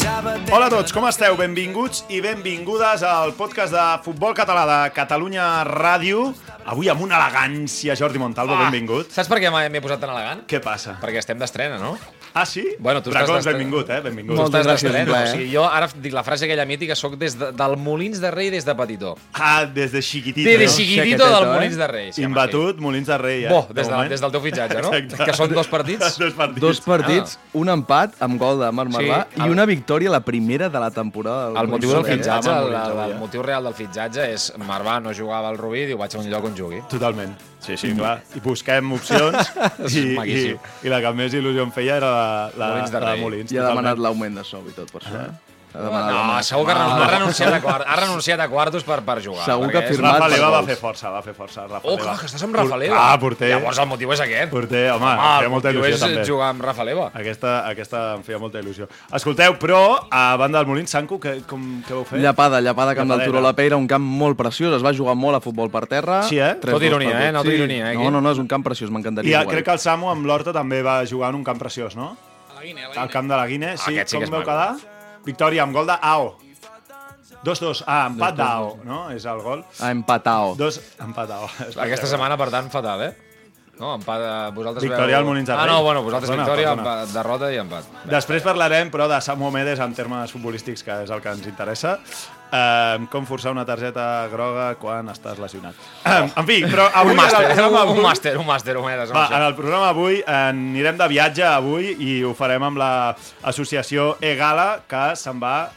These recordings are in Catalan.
Hola a tots, com esteu? Benvinguts i benvingudes al podcast de Futbol Català de Catalunya Ràdio. Avui amb una elegància, Jordi Montalvo, Ah, benvingut. Saps per què m'he posat tan elegant? Què passa? Perquè estem d'estrena, no? Ah, sí? Bueno, tu estàs Bracons, d'estrena. benvingut, eh? Benvingut. Moltes estàs gràcies, un plaer. O sigui, jo ara dic la frase aquella mítica, soc des de, del Molins de Rei des de petitó. Ah, des de xiquitito, De, de no? chiquitito Xaqueteta, del eh? Molins de Rei. sí, Imbatut, Molins de Rei, eh? Bo, des, de, des del teu fitxatge, no? Exacte. Que són dos partits. dos partits. Dos partits, un empat amb gol de Marc Sí, Marvà el- i una victòria, la primera de la temporada. El motiu del Eh, fitxatge, el, el eh? motiu real del fitxatge és Marvà no jugava al Rubí, diu vaig a un lloc on jugui. Totalment. Sí, sí, clar. I busquem opcions i, i, i la que més il·lusió em feia era la, la, Molins de la Rei. Molins. I ha demanat l'augment de sou i tot, per això. eh? No, segur que Ah, ha renunciat, a quart, ha renunciat a quartos per, per jugar. Segur que ha firmat Rafa per Leva va fer força, va fer força. Rafa Oh, clar, que estàs amb Rafa Leva. Ah, porter. Llavors el motiu és aquest. Porter, home, Home, em feia el molta motiu il·lusió és també. jugar amb Rafa Leva. Aquesta, aquesta em feia molta il·lusió. Escolteu, però, a banda del Molins, Sanco, què, com, què vau fer? Llapada, llapada, camp del. Turó la Peira, un camp molt preciós, es va jugar molt a futbol per terra. Sí, eh? Tot gols ironia, eh? No tot. ironia, eh. No, no, no, és un camp preciós, I m'encantaria eh, jugar. crec que el Samu amb l'Horta també va jugar en un camp preciós, no? Al camp de la Guine, sí. Aquest sí que com és quedar? Victòria amb gol d'Ao. 2-2. Ah, empat d'Ao, no? És el gol. Ah, empatao. Dos, empat d'Ao. Aquesta setmana, per tant, fatal, eh? No, empat, eh, vosaltres Victòria veu... al Molins de Ah, Rei. no, bueno, vosaltres Perdona, victòria, perdona. empat, derrota i empat. Després parlarem, però, de Samu Medes en termes futbolístics, que és el que ens interessa. Uh, com forçar una targeta groga quan estàs lesionat. Uh, en fi, però avui... Un màster, en el programa un avui- màster, un màster. Va, en el programa avui anirem de viatge avui i ho farem amb l'associació E-Gala, que se'n va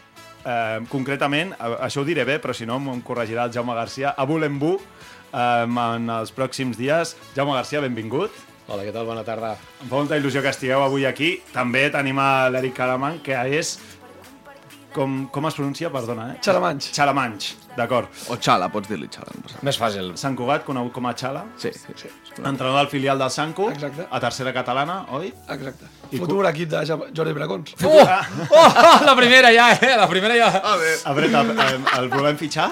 eh, concretament, a- això ho diré bé, però si no em corregirà el Jaume Garcia, a Bulembú eh, en els pròxims dies. Jaume Garcia, benvingut. Hola, què tal? Bona tarda. Em fa molta il·lusió que estigueu avui aquí. També tenim a l'Eric Calamant, que és... Com, com es pronuncia? Perdona, eh? Xalamanx. Xalamanx, d'acord. O Xala, pots dir-li Xala. No. Més fàcil. Sant Cugat, conegut com a Xala. Sí, sí, sí. Entrenador del filial del Sanco, Exacte. a tercera catalana, oi? Exacte. I Futur equip de Jordi Bracons. Oh! oh! La primera ja, eh? La primera ja. A veure, el, el volem fitxar?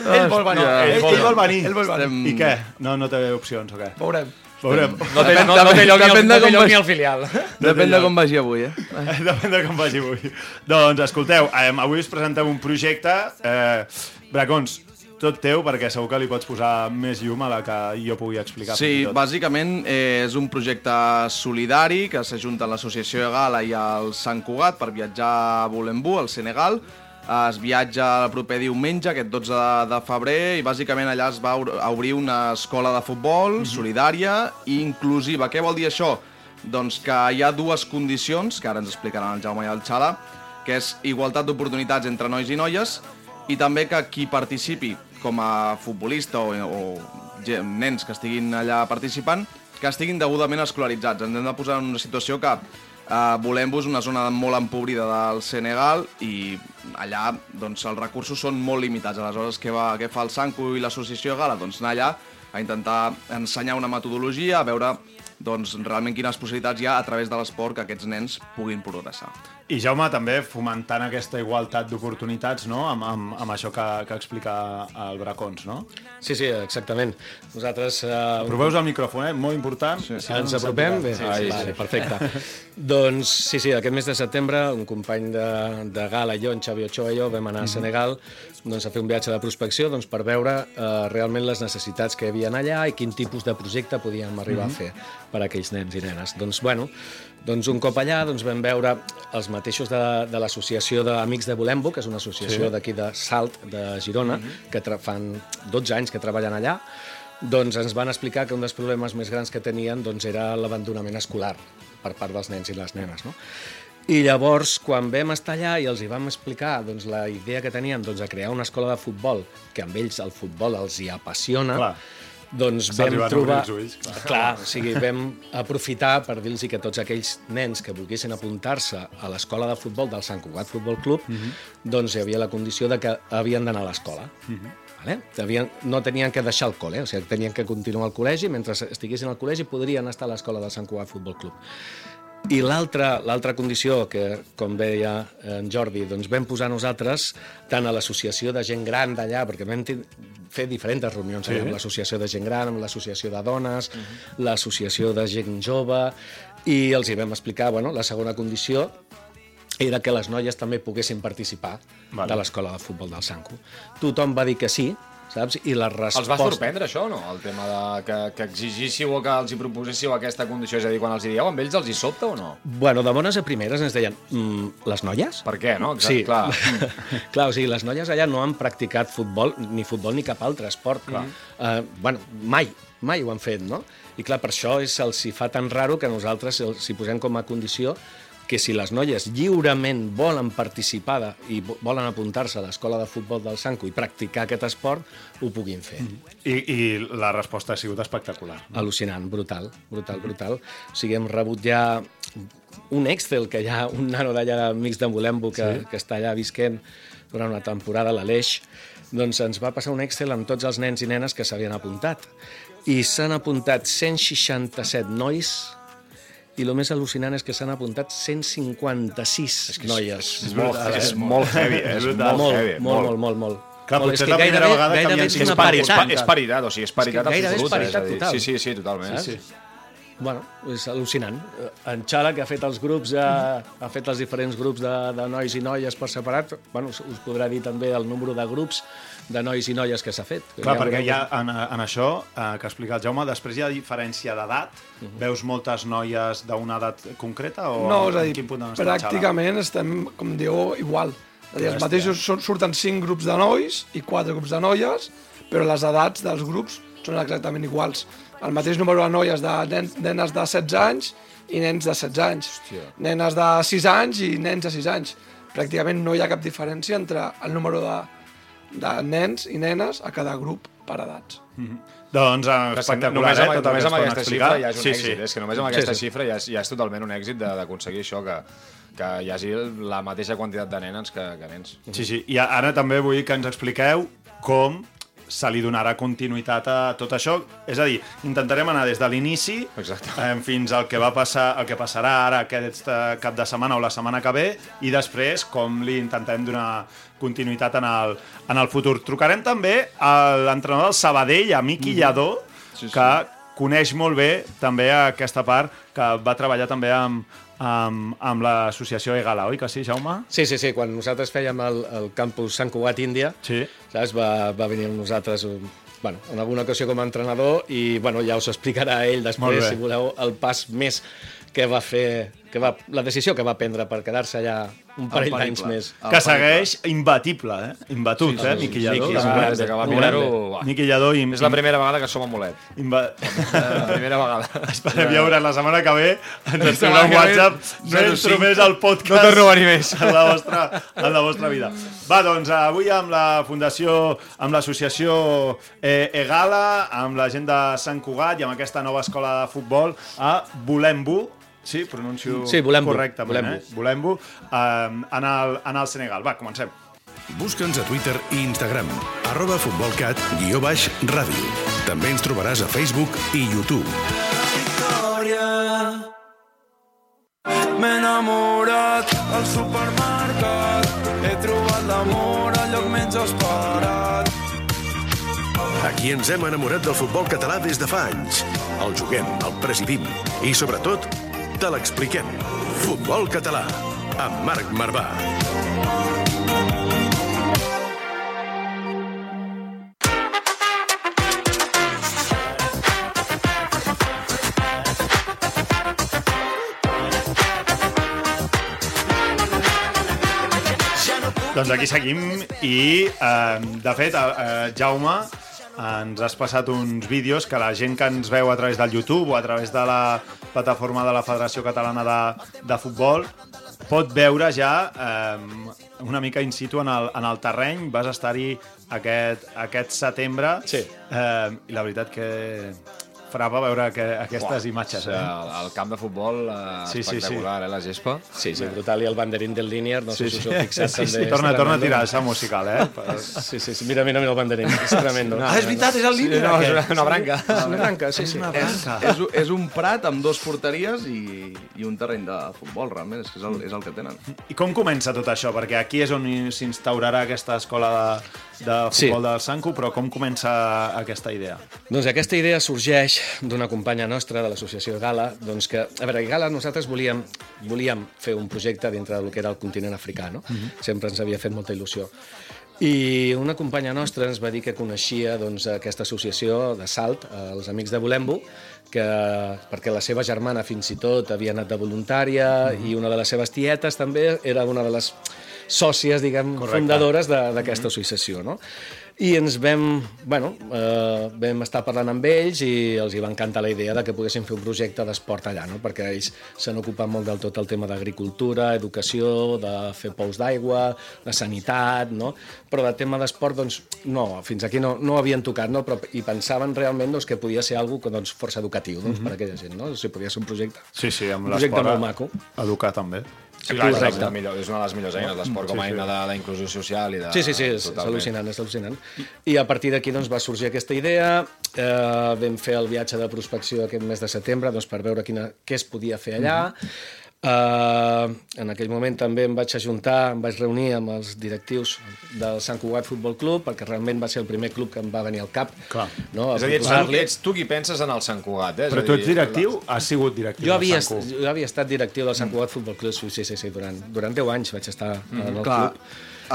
Ell vol venir. Hòstia. Ell, ell vol venir. Ell vol venir. Estem- I què? No, no té opcions o què? Veurem. Veurem. No té, no, no té lloc, ni, al, Depèn no de té lloc ni al filial. Depèn de com vagi avui, eh? Depèn de com vagi avui. Doncs, escolteu, eh, avui us presentem un projecte. Eh, Bracons, tot teu, perquè segur que li pots posar més llum a la que jo pugui explicar. Sí, bàsicament eh, és un projecte solidari que s'ajunta l'Associació de Gala i el Sant Cugat per viatjar a Bolembú, al Senegal. Es viatja el proper diumenge, aquest 12 de, de febrer, i bàsicament allà es va obr- obrir una escola de futbol solidària i inclusiva. Què vol dir això? Doncs que hi ha dues condicions, que ara ens explicaran el Jaume i el Xala, que és igualtat d'oportunitats entre nois i noies i també que qui participi com a futbolista o, o nens que estiguin allà participant, que estiguin degudament escolaritzats. Ens hem de posar en una situació que eh, Volem-vos una zona molt empobrida del Senegal i allà doncs, els recursos són molt limitats. Aleshores, què, va, què fa el Sanco i l'associació Gala? Doncs anar allà a intentar ensenyar una metodologia, a veure doncs, realment quines possibilitats hi ha a través de l'esport que aquests nens puguin progressar. I Jaume, també fomentant aquesta igualtat d'oportunitats, no?, amb, amb, amb això que, que explica el Bracons, no? Sí, sí, exactament. Nosaltres... Eh, Proveu el micròfon, eh? Molt important. Sí, Si ens apropem? Bé, sí, sí, vale, perfecte. doncs, sí, sí, aquest mes de setembre, un company de, de Gala i jo, en Xavi Ochoa i jo, vam anar a Senegal doncs, a fer un viatge de prospecció doncs, per veure eh, realment les necessitats que hi havia allà i quin tipus de projecte podíem arribar a fer per a aquells nens i nenes. Doncs, bueno, doncs un cop allà doncs, vam veure els mateixos de, de l'associació d'Amics de Volembo, que és una associació sí. d'aquí de Salt, de Girona, que tra- fan 12 anys que treballen allà, doncs ens van explicar que un dels problemes més grans que tenien doncs, era l'abandonament escolar per part dels nens i les nenes. No? I llavors, quan vam estar allà i els hi vam explicar doncs, la idea que teníem doncs, de crear una escola de futbol, que amb ells el futbol els hi apassiona, Clar. Doncs vam trobar... ulls, clar. clar, o sigui, vam aprofitar per dir-los que tots aquells nens que volguessin apuntar-se a l'escola de futbol del Sant Cugat Futbol Club, Mhm. doncs hi havia la condició de que havien d'anar a l'escola. Vale? Havien, no tenien que deixar el col·le, o sigui, tenien que continuar al col·legi, mentre estiguessin al col·legi podrien estar a l'escola del Sant Cugat Futbol Club. I l'altra condició que, com deia en Jordi, doncs vam posar nosaltres tant a l'associació de gent gran d'allà, perquè vam fer diferents reunions sí. amb l'associació de gent gran, amb l'associació de dones, uh -huh. l'associació de gent jove, i els hi vam explicar, bueno, la segona condició era que les noies també poguessin participar vale. de l'escola de futbol del Sanco. Tothom va dir que sí, saps? I la resposta... Els va sorprendre això no? El tema de que, que exigíssiu o que els hi proposéssiu aquesta condició, és a dir, quan els hi dieu, amb ells els hi sobta o no? Bueno, de bones a primeres ens deien, mm, les noies? Per què, no? Exacte, Sí, clar. clar, o sigui, les noies allà no han practicat futbol, ni futbol ni cap altre esport. Clar. Uh, bueno, mai, mai ho han fet, no? I clar, per això és, els hi fa tan raro que nosaltres els hi posem com a condició que si les noies lliurement volen participar de, i vo- volen apuntar-se a l'escola de futbol del Sanco i practicar aquest esport, ho puguin fer. I, I la resposta ha sigut espectacular. Al·lucinant, brutal, brutal, brutal. O sigui, hem rebut ja un Excel, que hi ha un nano d'allà d'Amics de Molembo que, sí? que està allà visquent durant una temporada, l'Aleix, doncs ens va passar un Excel amb tots els nens i nenes que s'havien apuntat. I s'han apuntat 167 nois i el més al·lucinant és que s'han apuntat 156 noies. És molt, és molt heavy, eh? és brutal. molt, molt, heavy. molt, molt, molt, molt. Clar, molt, potser és la primera vegada que gairebé havien és sigut És, és, paritat. pa, és paritat, o sigui, és paritat És que gairebé és absoluta. paritat total. Sí, sí, sí, totalment. Saps? Sí. Bueno, és al·lucinant. En Xala, que ha fet els grups, eh, ha fet els diferents grups de, de nois i noies per separat, bueno, us, us podrà dir també el número de grups de nois i noies que s'ha fet. Clar, Ja perquè ha, en, en això eh, que ha explicat Jaume, després hi ha diferència d'edat? Veus moltes noies d'una edat concreta? O No, és a dir, quin punt pràcticament estem, com diu, igual. És a dir, els mateixos sur- surten cinc grups de nois i quatre grups de noies, però les edats dels grups són exactament iguals. El mateix número de noies de nen, nenes de 16 anys i nens de 16 anys. Hòstia. Nenes de 6 anys i nens de 6 anys. Pràcticament no hi ha cap diferència entre el número de, de nens i nenes a cada grup per edats. Doncs eh, Però és que espectacular, només eh? amb, tot el només amb aquesta explicar. xifra ja és un sí, èxit. Sí. És que només amb aquesta xifra ja és, ja és totalment un èxit de- d'aconseguir això, que, que hi hagi la mateixa quantitat de nenes que, que nens. Sí, sí. I ara també vull que ens expliqueu com se li donarà continuïtat a tot això. És a dir, intentarem anar des de l'inici eh, fins al que va passar, el que passarà ara aquest eh, cap de setmana o la setmana que ve i després com li intentem donar continuïtat en el, en el futur. Trucarem també a l'entrenador del Sabadell, a Miqui Lladó, Sí, sí. que coneix molt bé també aquesta part, que va treballar també amb, amb, amb l'associació Egala, oi que sí, Jaume? Sí, sí, sí. Quan nosaltres fèiem el, el campus Sant Cugat Índia, Sí. saps? Va, va venir amb nosaltres un, bueno, en alguna ocasió com a entrenador i bueno, ja us explicarà ell després, si voleu, el pas més que va fer, que va, la decisió que va prendre per quedar-se allà un parell d'anys més. El que segueix imbatible, eh? Imbatut, Sí, sí, eh? sí, Miqui sí, Lladó. Miqui, un mirar-ho, gran- uah. Miqui Lladó im, És la primera vegada que som a Molet. Imba... La primera vegada. Esperem veure la setmana que ve. Ens escriurà un WhatsApp. No 05. entro més al podcast. No torno a venir més. En la vostra, en la vostra vida. Va, doncs, avui amb la Fundació, amb l'associació eh, Egala, amb la gent de Sant Cugat i amb aquesta nova escola de futbol a Volembo, sí, pronuncio Sí, Volembo, correctament, Volembo. eh? Volembo, eh, en, el, en el Senegal. Va, comencem. Busca'ns a Twitter i Instagram, arroba futbolcat, guió baix, ràdio. També ens trobaràs a Facebook i YouTube. victòria. M'he enamorat al supermercat. He trobat l'amor al lloc menys esperat. Aquí ens hem enamorat del futbol català des de fa anys. El juguem, el presidim i, sobretot, te l'expliquem. Futbol català, amb Marc Marvà. Doncs aquí seguim i, eh, de fet, eh, Jaume, ens has passat uns vídeos que la gent que ens veu a través del YouTube o a través de la plataforma de la Federació Catalana de, de Futbol pot veure ja eh, una mica in situ en el, en el terreny. Vas estar-hi aquest, aquest setembre Sí. eh, i la veritat que farà veure que, aquestes imatges. O sigui, Eh? el, el camp de futbol eh, Sí, sí, sí. espectacular, eh, la gespa. Sí, sí, brutal. I el banderín del Línier, no sé Sí, si sí. us heu fixat sí, també. sí. és Torna, torna a tirar esa musical, eh? Sí, sí, sí. Mira, mira, mira el banderín. És tremendo. Ah, és veritat, és el líder. no, és una, una branca. És una branca, sí, sí. És, és, és un prat amb dos porteries i, i un terreny de futbol, realment, és que és el, és el que tenen. I com comença tot això? Perquè aquí és on s'instaurarà aquesta escola de, de Sí. futbol del Sanco, però com comença aquesta idea? Doncs aquesta idea sorgeix d'una companya nostra de l'associació Gala, doncs que, a veure, Gala nosaltres volíem, volíem fer un projecte dintre del que era el continent africà, no? Sempre ens havia fet molta il·lusió. I una companya nostra ens va dir que coneixia doncs, aquesta associació de Salt, eh, els Amics de Volembo, que, perquè la seva germana fins i tot havia anat de voluntària i una de les seves tietes també era una de les sòcies, diguem, Correcte. fundadores d'aquesta associació, no? I ens vam, bueno, eh, vam estar parlant amb ells i els hi va encantar la idea de que poguessin fer un projecte d'esport allà, no? perquè ells s'han ocupat molt del tot el tema d'agricultura, educació, de fer pous d'aigua, de sanitat, no? però de tema d'esport, doncs, no, fins aquí no, no ho havien tocat, no? però, i pensaven realment doncs, que podia ser algo que, doncs, força educatiu doncs, per a aquella gent, no? o sigui, podia ser un projecte. Sí, sí, amb Un projecte molt maco. Educar també. Sí, clar, és, la millor, és una de les millors eines, l'esport com a eina de la inclusió social i de... Sí, sí, sí, és, és al·lucinant, és al·lucinant. I a partir d'aquí doncs, va sorgir aquesta idea, eh, vam fer el viatge de prospecció aquest mes de setembre doncs, per veure quina, què es podia fer allà. Eh, en aquell moment també em vaig ajuntar, em vaig reunir amb els directius del Sant Cugat Futbol Club, perquè realment va ser el primer club que em va venir al cap. Clar. No, a És a dir, ets ets tu qui penses en el Sant Cugat, eh? És Però tu dir, ets directiu? Has sigut directiu Jo del havia, Sant Cugat. jo havia estat directiu del Sant Cugat Futbol Club, sí, sí, sí, durant, durant 10 anys vaig estar en el Clar, club.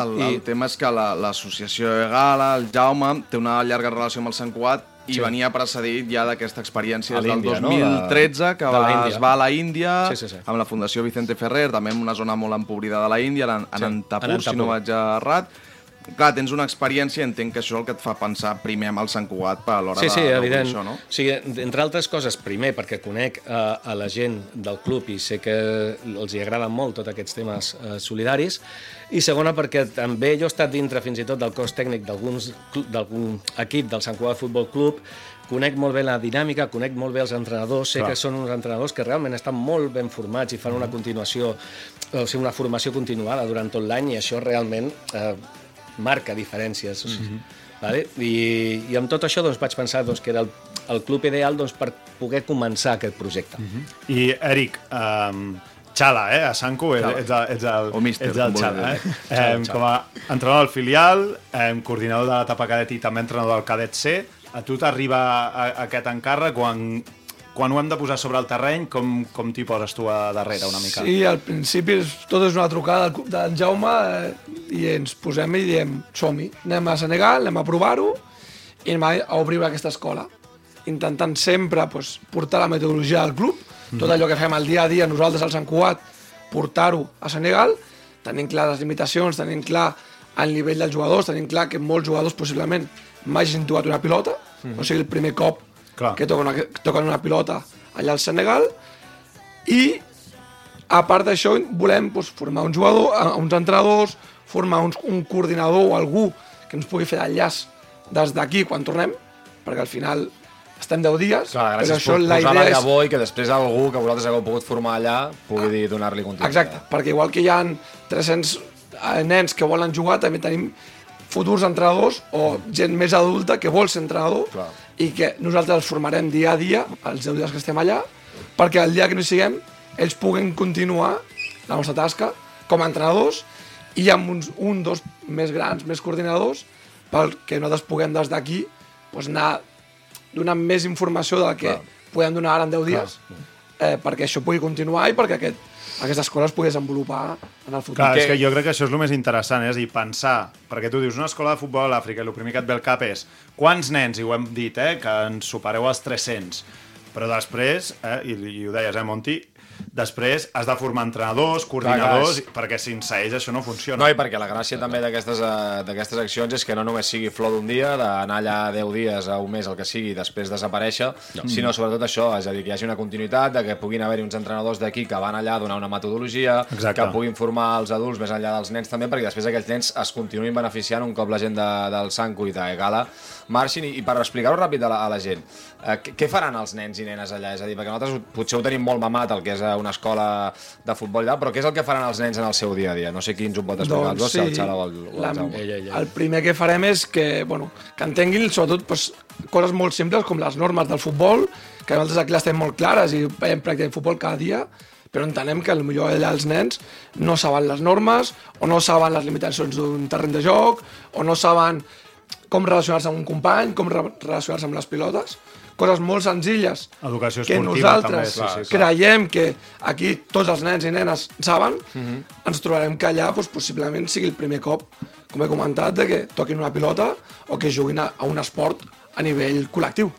el, I- el tema és que la- l'associació la, Egala, el Jaume, té una llarga relació amb el Sant Cugat i Sí. venia precedit ja d'aquesta experiència des del l'Índia, no? 2013, que De va, es va a la Índia, Sí, sí, sí. amb la Fundació Vicente Ferrer, també en una zona molt empobrida de la Índia, en, en Sí, Antapur, en si no Antapur. vaig errat. Clar, tens una experiència, entenc que això és el que et fa pensar primer amb el Sant Cugat per a l'hora Sí, sí, de, evident. això, no? O sigui, entre altres coses, primer perquè conec eh, a la gent del club i sé que els hi agraden molt tots aquests temes eh, solidaris, i segona perquè també jo he estat dintre fins i tot del cos tècnic d'algun equip del Sant Cugat Futbol Club, conec molt bé la dinàmica, conec molt bé els entrenadors, sé Clar. que són uns entrenadors que realment estan molt ben formats i fan una continuació, o sigui, una formació continuada durant tot l'any i això realment eh, marca diferències. O sigui, vale? I, I amb tot això doncs, vaig pensar doncs, que era el, el club ideal doncs, per poder començar aquest projecte. I, Eric, um, Xala, eh? A Sanco, ets, ets, el, ets, el, O míster, ets el com Xala, eh? vulguis eh? Com a entrenador del filial, eh, coordinador de l'etapa cadet i també entrenador del cadet C, a tu t'arriba a- aquest encàrrec quan, quan ho hem de posar sobre el terreny, com, com t'hi poses tu a darrere una mica? Sí, al principi és, tot és una trucada del- d'en Jaume eh, i ens posem i diem som-hi, anem a Senegal, anem a provar-ho i anem a, obrir aquesta escola. Intentant sempre pues, portar la metodologia del club, tot allò que fem al dia a dia nosaltres al Sant Cugat, portar-ho a Senegal, tenint clar les limitacions, tenint clar el nivell dels jugadors, tenint clar que molts jugadors possiblement mai hagin tocat una pilota, o sigui, el primer cop Clar. que toquen una, que toquen una pilota allà al Senegal, i a part d'això volem doncs, formar un jugador, uns entrenadors, formar uns, un coordinador o algú que ens pugui fer d'enllaç des d'aquí quan tornem, perquè al final estem 10 dies, Clar, però això la idea és... llavor i que després algú que vosaltres hagueu pogut formar allà pugui dir donar-li continuïtat. Exacte, perquè igual que hi ha 300 eh, nens que volen jugar, també tenim futurs entrenadors o gent més adulta que vol ser entrenador Clar. i que nosaltres els formarem dia a dia, els 10 dies que estem allà, perquè el dia que no hi siguem, ells puguen continuar la nostra tasca com a entrenadors i amb uns, un, dos més grans, més coordinadors, perquè nosaltres puguem des d'aquí doncs, anar donant més informació de la que Clar. podem donar ara en 10 dies, eh, perquè això pugui continuar i perquè aquest, aquesta escola es pugui desenvolupar en el futur. Clar, és Que- que jo crec que això és el més interessant, eh? és a dir, pensar, perquè tu dius una escola de futbol a l'Àfrica i el primer que et ve al cap és quants nens, i ho hem dit, eh, que ens supereu els 300, però després, eh, i, i ho deies, eh, Monti, després has de formar entrenadors, coordinadors, perquè sense ells això no funciona. No, i perquè la gràcia també d'aquestes eh, d'aquestes accions és que no només sigui flor d'un dia, d'anar allà 10 dies a un mes, el que sigui, i després desaparèixer, no. sinó sobretot això, és a dir, que hi hagi una continuïtat, de que puguin haver-hi uns entrenadors d'aquí que van allà a donar una metodologia, Exacte. que puguin formar els adults més enllà dels nens també, perquè després aquells nens es continuïn beneficiant un cop la gent de, del Sanco i de Gala marxin. I, i per explicar-ho ràpid a la, a la gent, eh, què, faran els nens i nenes allà? És a dir, perquè nosaltres potser ho tenim molt mamat, el que és eh, una escola de futbol allà, però què és el que faran els nens en el seu dia a dia? No sé qui ens ho pot explicar, doncs, el Xala o el, o el la, Jaume. Ella, ella. el primer que farem és que, bueno, que entenguin sobretot pues, coses molt simples com les normes del futbol, que nosaltres aquí les tenim molt clares i veiem practicar futbol cada dia, però entenem que potser allà els nens no saben les normes o no saben les limitacions d'un terreny de joc o no saben com relacionar-se amb un company, com re relacionar-se amb les pilotes, coses molt senzilles Educació que nosaltres també, sí, sí, creiem que aquí tots els nens i nenes saben, ens trobarem que allà doncs, possiblement sigui el primer cop, com he comentat, de que toquin una pilota o que juguin a, a un esport a nivell col·lectiu.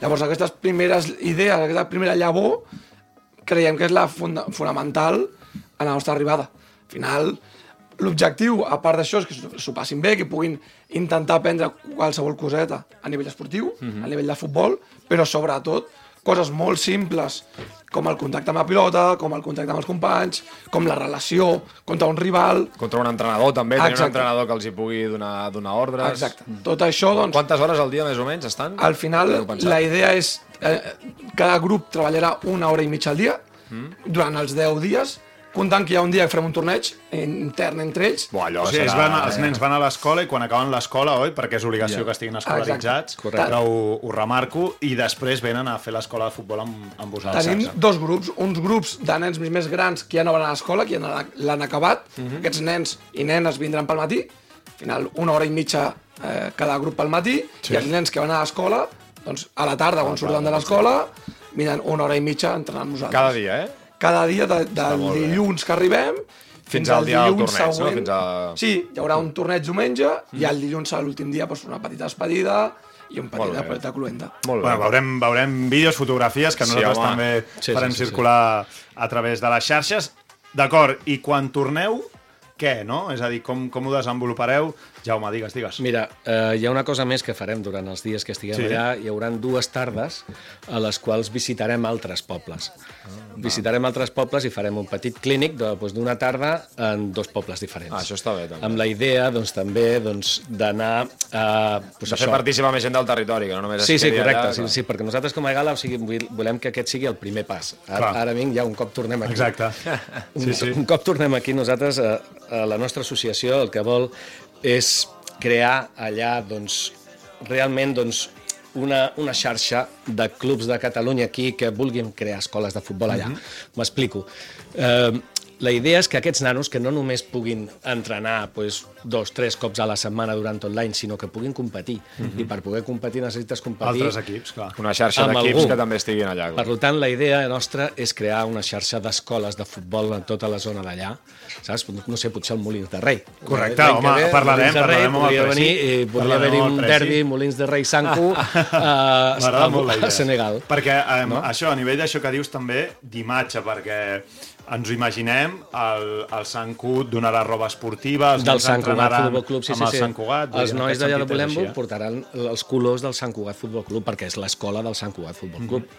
Llavors, aquestes primeres idees, aquesta primera llavor, creiem que és la funda fonamental a la nostra arribada. Al final, l'objectiu, a part d'això, és que s'ho- passin bé, que puguin intentar aprendre qualsevol coseta a nivell esportiu, a nivell de futbol, però sobretot coses molt simples, com el contacte amb la pilota, com el contacte amb els companys, com la relació contra un rival... Contra un entrenador també, tenir un entrenador que els hi pugui donar, donar ordres. Exacte. Tot això, doncs, Quantes hores al dia més o menys estan? al final, la idea és... Eh, cada grup treballarà una hora i mitja al dia, durant els 10 dies, comptant que hi ha un dia que farem un torneig intern entre ells, Buah, allò O sigui, serà... van, els nens van a l'escola i quan acaben l'escola, oi? Perquè és obligació que estiguin escolaritzats, però ho, ho remarco, i després venen a fer l'escola de futbol amb, amb vosaltres. Tenim dos grups, uns grups de nens més grans que ja no van a l'escola, que ja l'han acabat. Aquests nens i nenes vindran pel matí, al final una hora i mitja eh, cada grup pel matí, i els nens que van a l'escola, doncs a la tarda, quan surten de l'escola, vindran una hora i mitja entrenant amb nosaltres. Cada dia, eh? Cada dia, de, del dilluns que arribem, fins, al al dia del torneig, no? següent. Fins a- Sí, hi haurà un torneig diumenge, i el dilluns serà l'últim dia doncs, una petita despedida i un petit apretat de cluenta. Molt bé. Bueno, veurem, veurem vídeos, fotografies, que Sí, nosaltres home. també Sí, farem sí, sí, circular a través de les xarxes. D'acord, i quan torneu, què, no? És a dir, com, com ho desenvolupareu? Jaume, digues, digues. Mira, eh, hi ha una cosa més que farem durant els dies que estiguem Sí. allà. Hi hauran dues tardes a les quals visitarem altres pobles. Visitarem altres pobles i farem un petit clínic de- doncs, d'una tarda en dos pobles diferents. Ah, això està bé, també. Amb la idea, doncs, també doncs, d'anar a... Doncs, De fer participar més gent del territori, que no només Sí, sí, correcte, allà, sí, sí, perquè nosaltres com a Gala o sigui, volem que aquest sigui el primer pas. Ara, ara vinc, ja un cop tornem aquí. Exacte. Un, Sí, sí. un cop tornem aquí, nosaltres, a, a la nostra associació, el que vol és crear allà, doncs, realment, doncs, una, una xarxa de clubs de Catalunya aquí que vulguin crear escoles de futbol allà. M'explico. Eh, la idea és que aquests nanos que no només puguin entrenar pues, dos, tres cops a la setmana durant tot l'any, sinó que puguin competir. I per poder competir necessites competir Altres equips, clar. Una xarxa d'equips que també estiguin allà. clar. per tant, la idea nostra és crear una xarxa d'escoles de futbol en tota la zona d'allà. Saps? No sé, potser el Molins de Rei. Correcte, home, ve, parlarem, Molins de Rei, parlarem amb el podria Preci. venir, eh, podria haver-hi un Preci. derbi Molins de Rei Sanco M'agrada a, molt la idea. a Senegal. Perquè um, no? això, a nivell d'això que dius també, d'imatge, perquè ens ho imaginem, el, el Sant Cut donarà roba esportiva, els del Sant Cugat entrenaran Futbol Club, sí, amb sí, el sí. Sant Cugat. Els nois d'allà de Bolembo així, eh? portaran els colors del Sant Cugat Futbol Club, perquè és l'escola del Sant Cugat Futbol Club.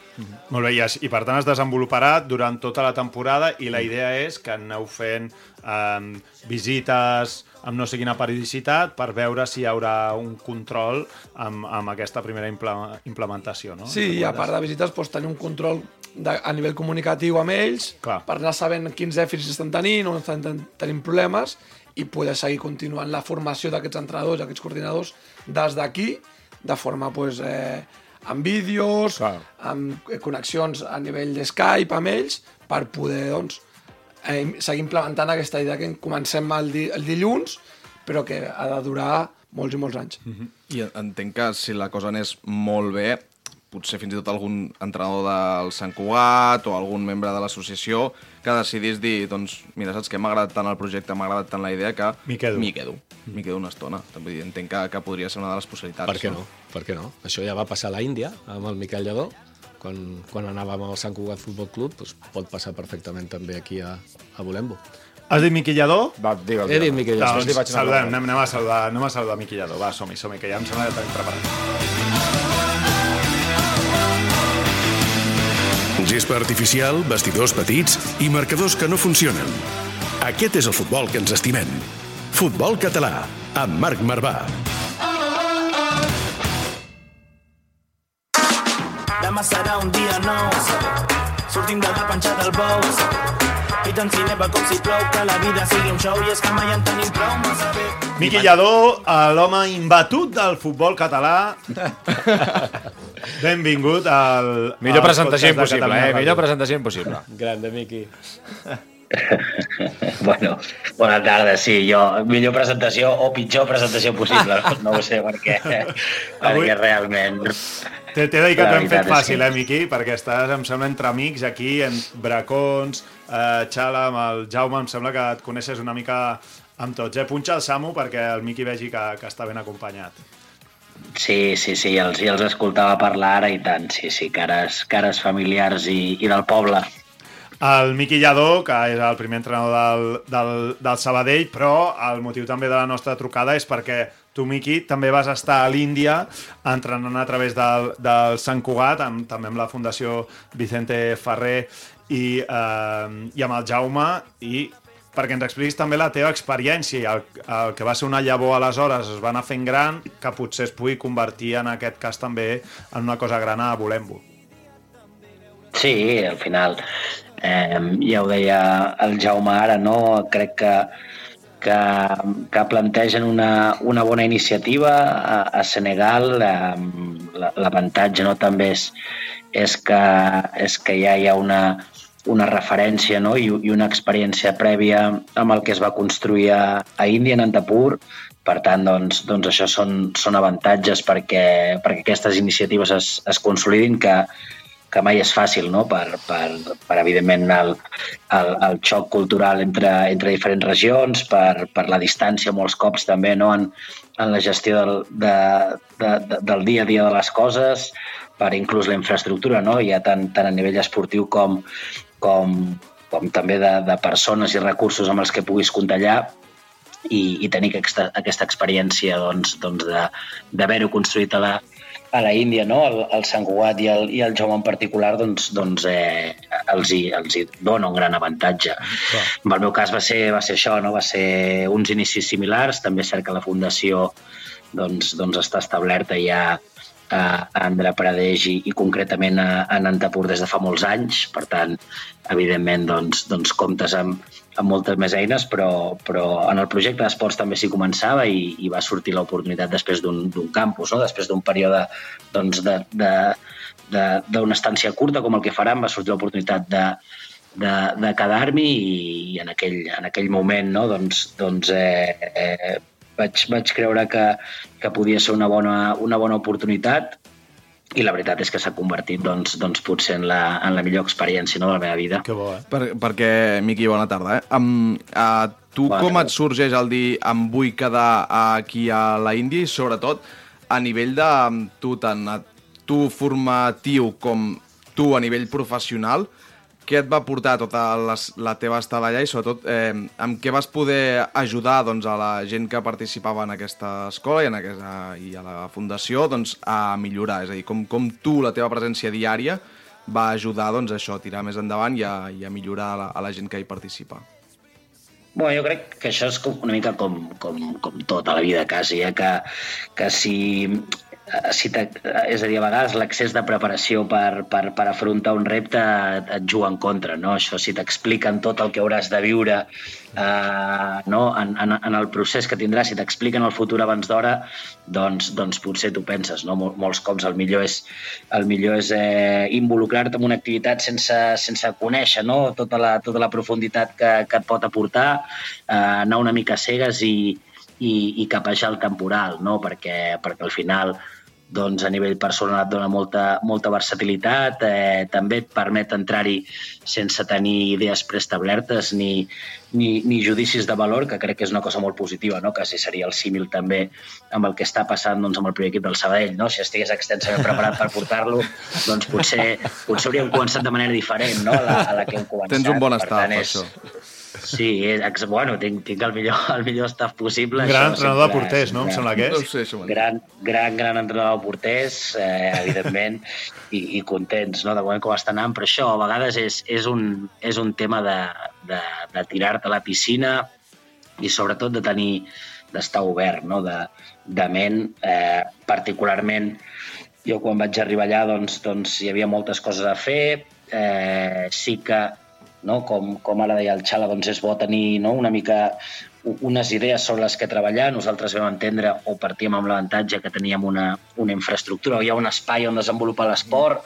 Molt bé, i, es, i per tant es desenvoluparà durant tota la temporada i la idea és que aneu fent um, visites amb no sé quina periodicitat per veure si hi haurà un control amb, amb aquesta primera imple- implementació, no? Sí, i a part de visites, doncs, tenir un control de, a nivell comunicatiu amb ells, Clar. per anar sabent quins dèficits estan tenint, on estan ten- tenint problemes, i poder seguir continuant la formació d'aquests entrenadors, aquests coordinadors, des d'aquí, de forma pues, eh, amb vídeos, Clar. amb eh, connexions a nivell de Skype amb ells, per poder doncs, eh, seguir implementant aquesta idea que comencem el, di el dilluns, però que ha de durar molts i molts anys. I entenc que si la cosa anés molt bé, potser fins i tot algun entrenador del Sant Cugat o algun membre de l'associació que decidís dir, doncs, mira, saps que m'ha agradat tant el projecte, m'ha agradat tant la idea que M'hi quedo. M'hi quedo. M'hi quedo una estona. Dir, entenc que, que podria ser una de les possibilitats. Per què no? Per què no? Això ja va passar a la Índia, amb el Miquel Lledó, quan, quan anàvem al Sant Cugat Futbol Club, doncs pot passar perfectament també aquí a, a Volembo. Has dit Miqui Lladó? Va, digue'l. He dit Miqui Lladó. Després li Doncs saludem, anem, anem, a saludar, anem a saludar Miqui Lladó. Va, som-hi, som-hi, que ja em sembla que tenim preparat. Gespa artificial, vestidors petits i marcadors que no funcionen. Aquest és el futbol que ens estimem. Futbol català, amb Marc Marvà. Demà serà un dia nou Sortim de la panxa del bou I tant si neva com si plou Que la vida sigui un show I és que mai en tenim prou Massa bé Miqui Lladó, eh, l'home imbatut del futbol català. Benvingut al... Millor als presentació impossible, Catalunya eh? Ràdio. Millor presentació impossible. Grande, Miqui. Bueno, bona tarda, sí, jo, millor presentació o pitjor presentació possible, no, no ho sé per què, Avui- perquè realment... T'he t'he de dir que La t'ho hem fet fàcil, que- eh, Miqui? Perquè estàs, em sembla, entre amics aquí, en bracons, eh, Xala, amb el Jaume, em sembla que et coneixes una mica amb tots, eh? Punxa el Samu perquè el Miqui vegi que, que està ben acompanyat. Sí, sí, sí, els, els escoltava parlar ara i tant, sí, sí, cares, cares familiars i, i del poble. El Miqui Lladó, que és el primer entrenador del, del, del Sabadell, però el motiu també de la nostra trucada és perquè tu, Miqui, també vas estar a l'Índia entrenant a través del, del Sant Cugat, amb, també amb la Fundació Vicente Ferrer i, eh, i amb el Jaume, i perquè ens expliquis també la teva experiència, el, el que va ser una llavor aleshores es va anar fent gran, que potser es pugui convertir en aquest cas també en una cosa gran a Volembo. Sí, al final, eh, ja ho deia el Jaume ara, no? crec que, que, que plantegen una, una bona iniciativa a, a Senegal. La- L'avantatge no, també és, és, que, és que ja hi ha una, una referència no? I, i una experiència prèvia amb el que es va construir a, a Índia, en Antapur. Per tant, doncs, doncs això són, són avantatges perquè, perquè aquestes iniciatives es, es consolidin, que, que mai és fàcil, no?, per, per, per evidentment, el, el, el xoc cultural entre, entre diferents regions, per, per la distància molts cops també, no?, en, en la gestió del, de, de, de, del dia a dia de les coses, per inclús la infraestructura, no?, ja tant, tant a nivell esportiu com, com, com també de, de persones i recursos amb els que puguis comptar allà, i, i tenir aquesta, aquesta experiència doncs, doncs construït a la, a la Índia, no? el, el Sant Cugat i el, i el Jaume en particular, doncs, doncs eh, els, hi, els hi dona un gran avantatge. En el meu cas va ser, va ser això, no? va ser uns inicis similars, també és cert que la Fundació doncs, doncs està establerta ja a, a Andhra Pradesh i, i concretament a, a Nantapur des de fa molts anys, per tant, evidentment, doncs, doncs comptes amb, amb moltes més eines, però, però en el projecte d'esports també s'hi començava i, i va sortir l'oportunitat després d'un campus, no? després d'un període doncs, d'una estància curta com el que faran, va sortir l'oportunitat de, de, de quedar-m'hi i, i en, aquell, en aquell moment no? doncs, doncs, eh, eh, vaig, vaig creure que, que podia ser una bona, una bona oportunitat i la veritat és que s'ha convertit doncs, doncs potser en la, en la millor experiència no, de la meva vida. Que bo, eh? Per, perquè, Miqui, bona tarda. Eh? Um, uh, tu Bona com tarda. et sorgeix el dir em vull quedar aquí a la Índia i sobretot a nivell de tu, tant a tu formatiu com tu a nivell professional, què et va portar tota les, la teva estada allà i sobretot eh, amb què vas poder ajudar doncs, a la gent que participava en aquesta escola i, en aquesta, i a la fundació doncs, a millorar? És a dir, com, com tu, la teva presència diària, va ajudar doncs, això, a tirar més endavant i a, i a millorar a la, a la gent que hi participa. Bueno, jo crec que això és com, una mica com, com, com tot a la vida quasi, eh? que, que si, eh, si és a dir, a vegades l'accés de preparació per, per, per afrontar un repte et, juga en contra, no? Això si t'expliquen tot el que hauràs de viure eh, no? en, en, en el procés que tindràs, si t'expliquen el futur abans d'hora, doncs, doncs potser tu penses, no? Mol, molts cops el millor és, el millor és eh, involucrar-te en una activitat sense, sense conèixer no? tota, la, tota la profunditat que, que et pot aportar, eh, anar una mica cegues i, i, i capejar el temporal, no? perquè, perquè al final doncs a nivell personal et dona molta, molta versatilitat, eh, també et permet entrar-hi sense tenir idees preestablertes ni, ni, ni judicis de valor, que crec que és una cosa molt positiva, no? quasi seria el símil també amb el que està passant doncs, amb el primer equip del Sabadell. No? Si estigués extensament preparat per portar-lo, doncs potser, potser hauríem començat de manera diferent no? a, la, a la que hem començat. Tens un bon Per staff, tant, és- això. Sí, és, ex- bueno, tinc, tinc el, millor, el millor staff possible. Gran això entrenador de sempre- porters, no? Em sempre- sembla que No és. sé, això. gran, gran, gran entrenador de porters, eh, evidentment, i, i contents no, de moment com està anant, però això a vegades és, és, un, és un tema de, de, de tirar-te a la piscina i sobretot de tenir d'estar obert, no? de, de ment, eh, particularment jo quan vaig arribar allà doncs, doncs hi havia moltes coses a fer, eh, sí que no? com, com ara deia el Xala, doncs és bo tenir no? una mica unes idees sobre les que treballar. Nosaltres vam entendre o partíem amb l'avantatge que teníem una, una infraestructura, hi ha un espai on desenvolupar l'esport,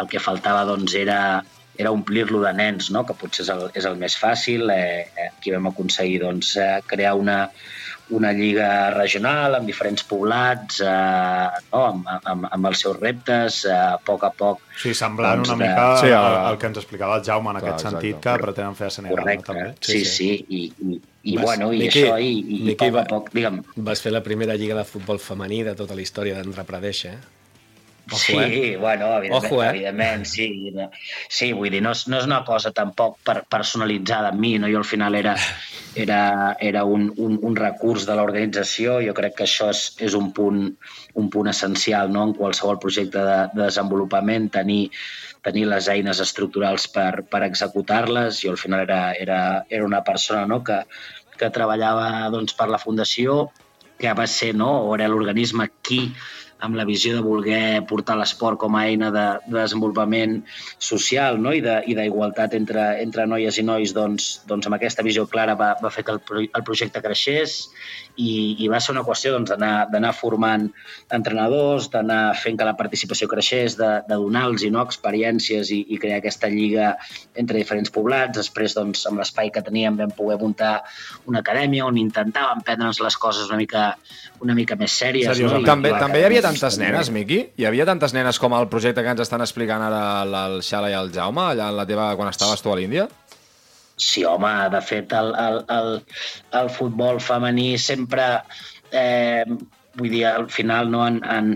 el que faltava doncs, era, era omplir-lo de nens, no? que potser és el, és el més fàcil. Eh, eh, aquí vam aconseguir doncs, eh, crear una, una lliga regional amb diferents poblats, eh, no? amb, amb, amb els seus reptes, eh, a poc a poc. Sí, semblant Doncs una de- mica Sí, al, el- al que ens explicava el Jaume en Clar, aquest exacte. sentit, que pretenen fer a Senegal. Correcte, No, també. sí, sí, i, i, i Vas, bueno, i Miqui, això, i, i, Miqui, poc a poc, digue'm, Vas fer la primera lliga de futbol femení de tota la història d'Andhra Pradesh, eh? Ojo, sí, eh? bueno, evidentment, Ojo, eh? evidentment sí. Sí, vull dir, no és, no és una cosa tampoc per, personalitzada amb mi, no? jo al final era, era, era un, un, un recurs de l'organització, jo crec que això és, és un, punt, un punt essencial no? en qualsevol projecte de, de desenvolupament, tenir, tenir les eines estructurals per, per executar-les. Jo al final era, era, era una persona no? que, que treballava doncs, per la Fundació, que va ser, no? o era l'organisme qui amb la visió de voler portar l'esport com a eina de, de desenvolupament social no? i i d'igualtat entre, entre noies i nois, doncs, doncs amb aquesta visió clara va, va fer que el, pro, el projecte creixés i, i va ser una qüestió doncs, d'anar d'anar formant entrenadors, d'anar fent que la participació creixés, de, de donar-los no, experiències i, i crear aquesta lliga entre diferents poblats. Després, doncs, amb l'espai que teníem vam poder muntar una acadèmia on intentàvem prendre'ns les coses una mica, una mica més sèries. Seriosament. No? I També, l'acadèmia, també hi havia doncs, tantes nenes, Miqui? Hi havia tantes nenes com el projecte que ens estan explicant ara el, el Xala i el Jaume, allà en la teva, quan estaves tu a l'Índia? Sí, home, de fet, el, el, el, el futbol femení sempre, eh, vull dir, al final, no, en, en,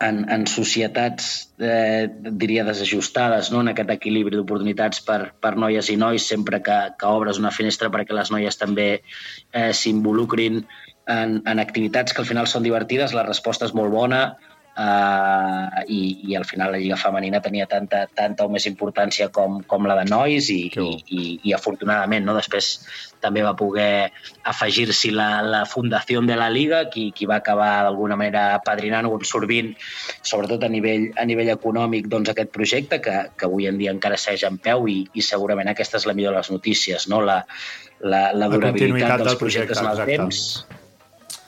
en, en societats, eh, diria, desajustades, no? en aquest equilibri d'oportunitats per, per noies i nois, sempre que, que obres una finestra perquè les noies també eh, s'involucrin en, en activitats que al final són divertides, la resposta és molt bona, Uh, i, i al final la Lliga Femenina tenia tanta, tanta o més importància com, com la de nois i, i, i, i afortunadament no? després també va poder afegir-s'hi la, la fundació de la Liga qui, qui va acabar d'alguna manera apadrinant o absorbint sobretot a nivell, a nivell econòmic doncs, aquest projecte que, que avui en dia encara segueix en peu i, i segurament aquesta és la millor de les notícies no? la, la, la La durabilitat dels del projecte, projectes en el exacte. temps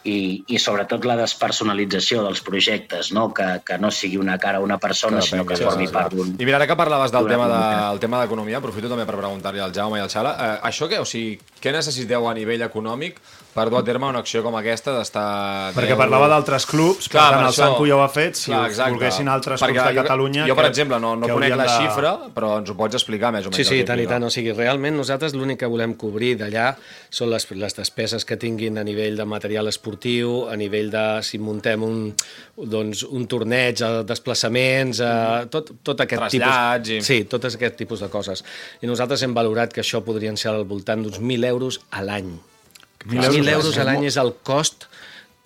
i, i sobretot la despersonalització dels projectes, no? Que, que no sigui una cara a una persona, Clar, sinó que clar, formi clar. part d'un... I mira, ara que parlaves del tema de, el tema d'economia, aprofito també per preguntar-li al Jaume i al Xala, eh, això què, o sigui, què necessiteu a nivell econòmic per dur a terme una acció com aquesta d'estar... Perquè parlava d'altres clubs, per Clar, tant per el això- Sanco ja ho ha fet, si Clar, exacte. volguessin altres Perquè clubs de jo- Catalunya... Jo, per que- exemple, no, no conec la de- xifra, però ens ho pots explicar més o menys. Sí, sí, tant i tant. O sigui, realment nosaltres l'únic que volem cobrir d'allà són les, les despeses que tinguin a nivell de material esportiu, a nivell de si muntem un, doncs, un torneig, eh, desplaçaments, eh, tot, tot aquest Trasllats tipus... i- Sí, tot aquest tipus de coses. I nosaltres hem valorat que això podrien ser al voltant d'uns 1.000 euros a l'any. 1.000 euros, euros a l'any és el cost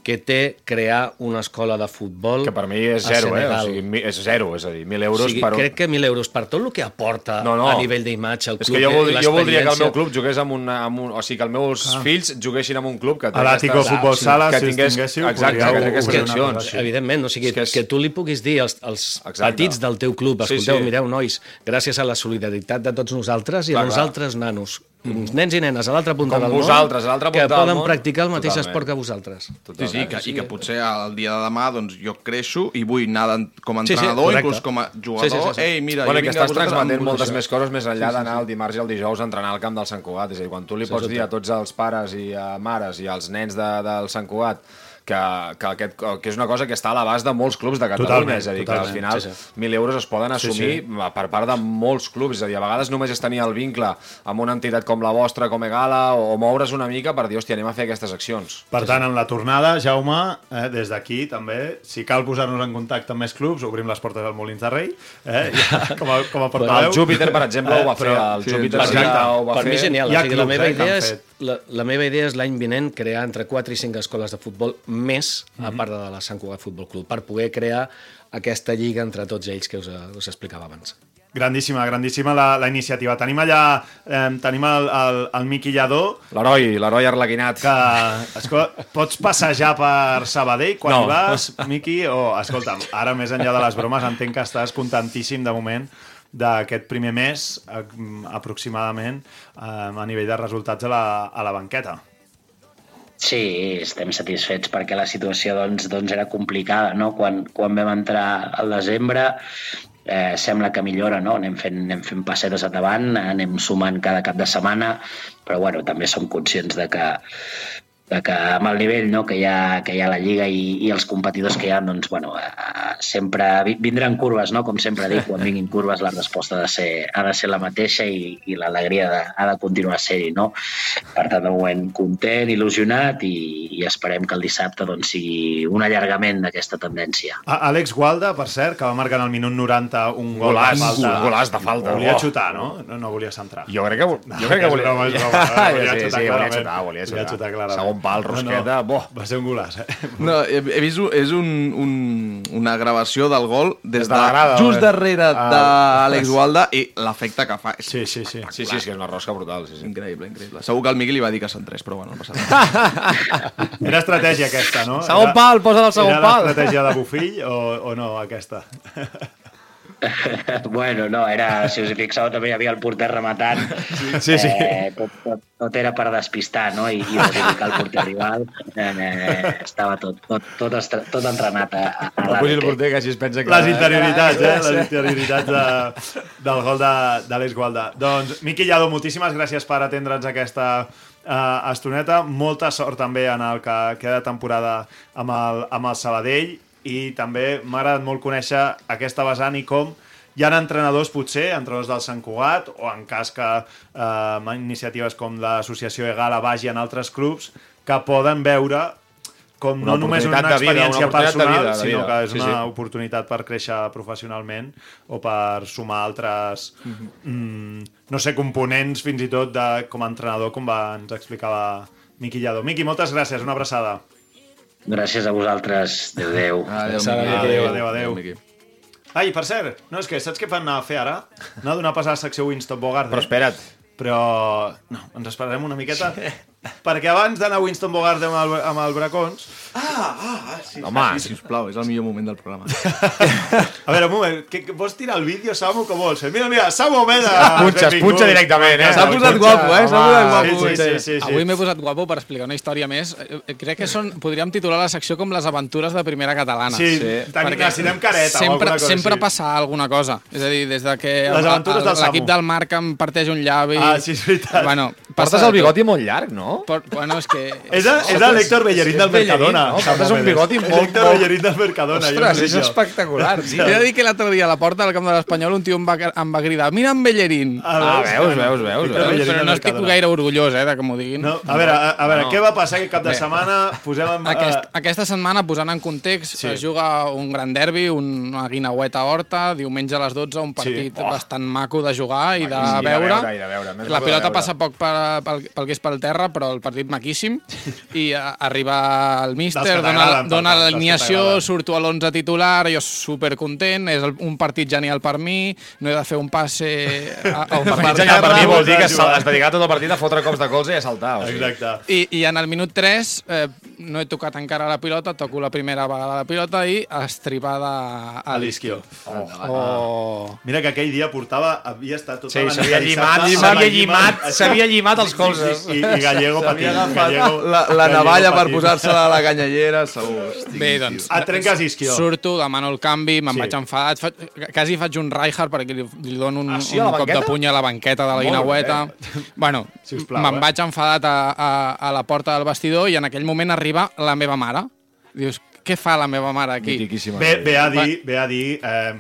que té crear una escola de futbol Que per mi és zero, eh? O sigui, és zero, és a dir, 1.000 euros o sigui, per... crec que 1.000 euros per tot el que aporta No, no. a nivell d'imatge al És club que jo, vol, i jo voldria que el meu club jugués amb un, amb un... O sigui, que els meus ah. fills juguessin en un club que té A l'Àtico aquestes- Futbol sí, Sala, que si tingués, tinguéssiu, exacte, podríeu que tingués així. Evidentment, o sigui, És que és- que tu li puguis dir als, als Exacte. petits del teu club, Sí, escolteu, sí. mireu, nois, gràcies a la solidaritat de tots nosaltres i Clar, a clar. nosaltres, nanos, uns nens i nenes a l'altra punta Com del món, vosaltres, a l'altra punta que del poden món. practicar el mateix Totalment. esport que vosaltres. Sí, sí, que, i que potser el dia de demà doncs, jo creixo i vull anar d'en- com a Sí, sí, entrenador, correcte. inclús com a jugador. Sí, sí, sí, sí. Ei, mira, Bueno, jo que vinc a estàs vosaltres transmetent amb moltes més coses més enllà d'anar el dimarts i el dijous a entrenar al camp del Sant Cugat. És a dir, quan tu li pots dir a tots els pares i a mares i als nens de, del Sant Cugat que, que, aquest, que és una cosa que està a l'abast de molts clubs de Catalunya, Totalment, és a dir, totalment, que al final sí, sí. 1.000 euros es poden Sí, assumir sí. per part de molts clubs, és a dir, a vegades només és tenir el vincle amb una entitat com la vostra, com Egala, o moure's una mica per dir, hòstia, anem a fer aquestes accions. Per tant, en la tornada, Jaume, eh, des d'aquí també, si cal posar-nos en contacte amb més clubs, obrim les portes del Molins de Rei, eh, ja, com a, com a portaveu. El Júpiter, per exemple, ho va fer, el sí, Júpiter exacte. sí, ho va per fer. mi genial. O sigui, la, meva eh, idea és, fet. La, la meva idea és l'any vinent crear entre 4 i 5 escoles de futbol més, Mhm. a part de la Sant Cugat Futbol Club, per poder crear aquesta lliga entre tots ells que us, us explicava abans. Grandíssima, grandíssima la, la iniciativa. Tenim allà, eh, tenim el, el, el Miqui Lladó, L'heroi, l'heroi arlequinat. que escolta, pots passejar per Sabadell quan No. hi vas, Miqui? O, escolta'm, ara més enllà de les bromes entenc que estàs contentíssim de moment d'aquest primer mes, eh, aproximadament, eh, a nivell de resultats a la, a la banqueta. Sí, estem satisfets perquè la situació doncs, doncs era complicada. No? Quan, quan vam entrar al desembre eh, sembla que millora, no? anem, fent, anem fent passetes endavant, anem sumant cada cap de setmana, però bueno, també som conscients de que, de que amb el nivell no, que, hi ha, que hi ha a la Lliga i, i els competidors que hi ha, doncs, bueno, eh, sempre vi- vindran curves, no? com sempre dic, quan vinguin curves la resposta ha de ser, ha de ser la mateixa i, i l'alegria de, ha de continuar ser-hi. No? Per tant, de moment content, il·lusionat i, i esperem que el dissabte doncs, sigui un allargament d'aquesta tendència. A Àlex Gualda, per cert, que va marcar en el minut 90 un gol Golaç, de falta. un golaç de falta. Volia Oh. xutar, no? No, no volia centrar. Jo crec que, jo crec que volia... broma. Volia volia volia xutar. Volia. Segon pal, rosqueta, no, no. boh. Va ser un golaç, eh? No, he, he vist, és un, un, una gravació del gol des Des de de, la grada, just eh? darrere Ah. d'Àlex Gualda i l'efecte que fa és Sí, sí, sí. Sí, sí, és que és una rosca brutal. Sí, sí. increïble, increïble. Segur que el Miqui li va dir que s'entrés, però bueno, no passa res. Era estratègia aquesta, no? Segon Era- pal, posa el segon Era pal. l'estratègia de Bufill o, o no, aquesta? bueno, no, era, si us hi fixeu, també hi havia el porter rematant. Sí, sí. Eh, tot, tot, tot era per despistar, no? I, i perjudicar el porter rival. Eh, estava tot, tot, tot, estra- tot entrenat a, a, pugi el porter, que així es pensa que... Les interioritats, eh? Les interioritats de, del gol de- d'Àlex Gualda. Doncs, Miqui Lladó, moltíssimes gràcies per atendre'ns aquesta uh, estoneta. Molta sort també en el que queda de temporada amb el, amb el Sabadell i també m'ha agradat molt conèixer aquesta vessant i com hi ha entrenadors, potser, entrenadors del Sant Cugat, o en cas que eh, iniciatives com l'associació Egala vagi en altres clubs, que poden veure com Una no només una de vida, experiència una oportunitat de personal, vida, de sinó que és Sí, una sí. oportunitat per créixer professionalment o per sumar altres mm, no sé, components fins i tot de, com a entrenador, com va, ens explicava Miqui Lladó. Miqui, moltes gràcies, una abraçada. Gràcies a vosaltres. Adéu, Adéu, Miqui. adéu, adéu, adéu. Miqui. Ai, per cert, no, és que saps què fan anar a fer ara? Anar a donar pas a la secció Winston Bogart. Però espera't, Però, no, ens esperarem una miqueta. perquè abans d'anar a Winston Bogart amb el, amb el Bracons... home, Sí, sisplau, és el millor moment del programa. A veure, un moment, que, que vols tirar el vídeo, Samu, com vols? Mira, mira, Samu Omeda! punxa, es punxa directament, eh? S'ha posat guapo, eh? S'ha posat guapo. Sí, sí, sí, sí, sí. Avui m'he posat guapo per explicar una història més. Eh, Crec que són, podríem titular la secció com les aventures de primera catalana. Sí, sí. Tenim, necessitem careta o sempre, alguna cosa sempre així. passa alguna cosa. És a dir, des de que l'equip del Marc em parteix un llavi... Ah, sí, és veritat. Bueno, portes el bigoti molt llarg, no? Por, bueno, és que... És, l'Héctor Bellerín del Mercadona. No? Samu Portes un bigoti És molt- molt- Bellerín del Mercadona. jo Ostres, no és jo. espectacular, tio. He de dir que l'altre dia a la porta del camp de l'Espanyol un tio em va, em va cridar mira en Bellerín. Ah, veus, veus, veus, Héctor veus. Bellerín Però no estic Mercadona. gaire orgullós, eh, de que m'ho diguin. No, a veure, a, a veure No. què va passar aquest cap de Bé. setmana? Posem en... Aquest, eh, aquesta setmana, posant en context, Sí. sí. es juga un gran derbi, una guinaueta horta, diumenge a les 12, un partit Oh. sí. bastant maco de jugar i de Maquíssim, i de veure. veure, i de veure. Més La pilota veure. passa poc per, pel, pel que és pel terra, però el partit maquíssim. I a, arriba el míster, dona, l'alineació, surto a l'11 titular, jo supercontent, és el, un partit genial per mi, no he de fer un passe a, a un partit mitjà per mi vol dir que es dedicat tot el partit a fotre cops de colze i a saltar. O sigui. Exacte. I, I en el minut 3 eh, no he tocat encara la pilota, toco la primera vegada la pilota i estripada a A l'isquió. Oh. Mira que aquell dia portava, havia estat tota Sí, la s'havia llimat, s'havia llimat, s'havia llimat els colzes. I, i Gallego patint. Gallego, La, la Gallego navalla per posar-se-la a la canyellera, segur. Hosti, Bé, doncs, Et trenques isquió. surto, demano el canvi, me'n Sí. vaig enfadat, fa, quasi faig un Rijkaard perquè li, li dono un, Ah, sí, a la un cop de banqueta? puny a la banqueta de la Molt guinaueta. bé. Bueno, me'n eh? vaig enfadat a, a, a la porta del vestidor i en aquell moment arriba la meva mare Dius, què fa la meva mare aquí? Mitiquíssima. Ve, ve a dir, ve a dir eh,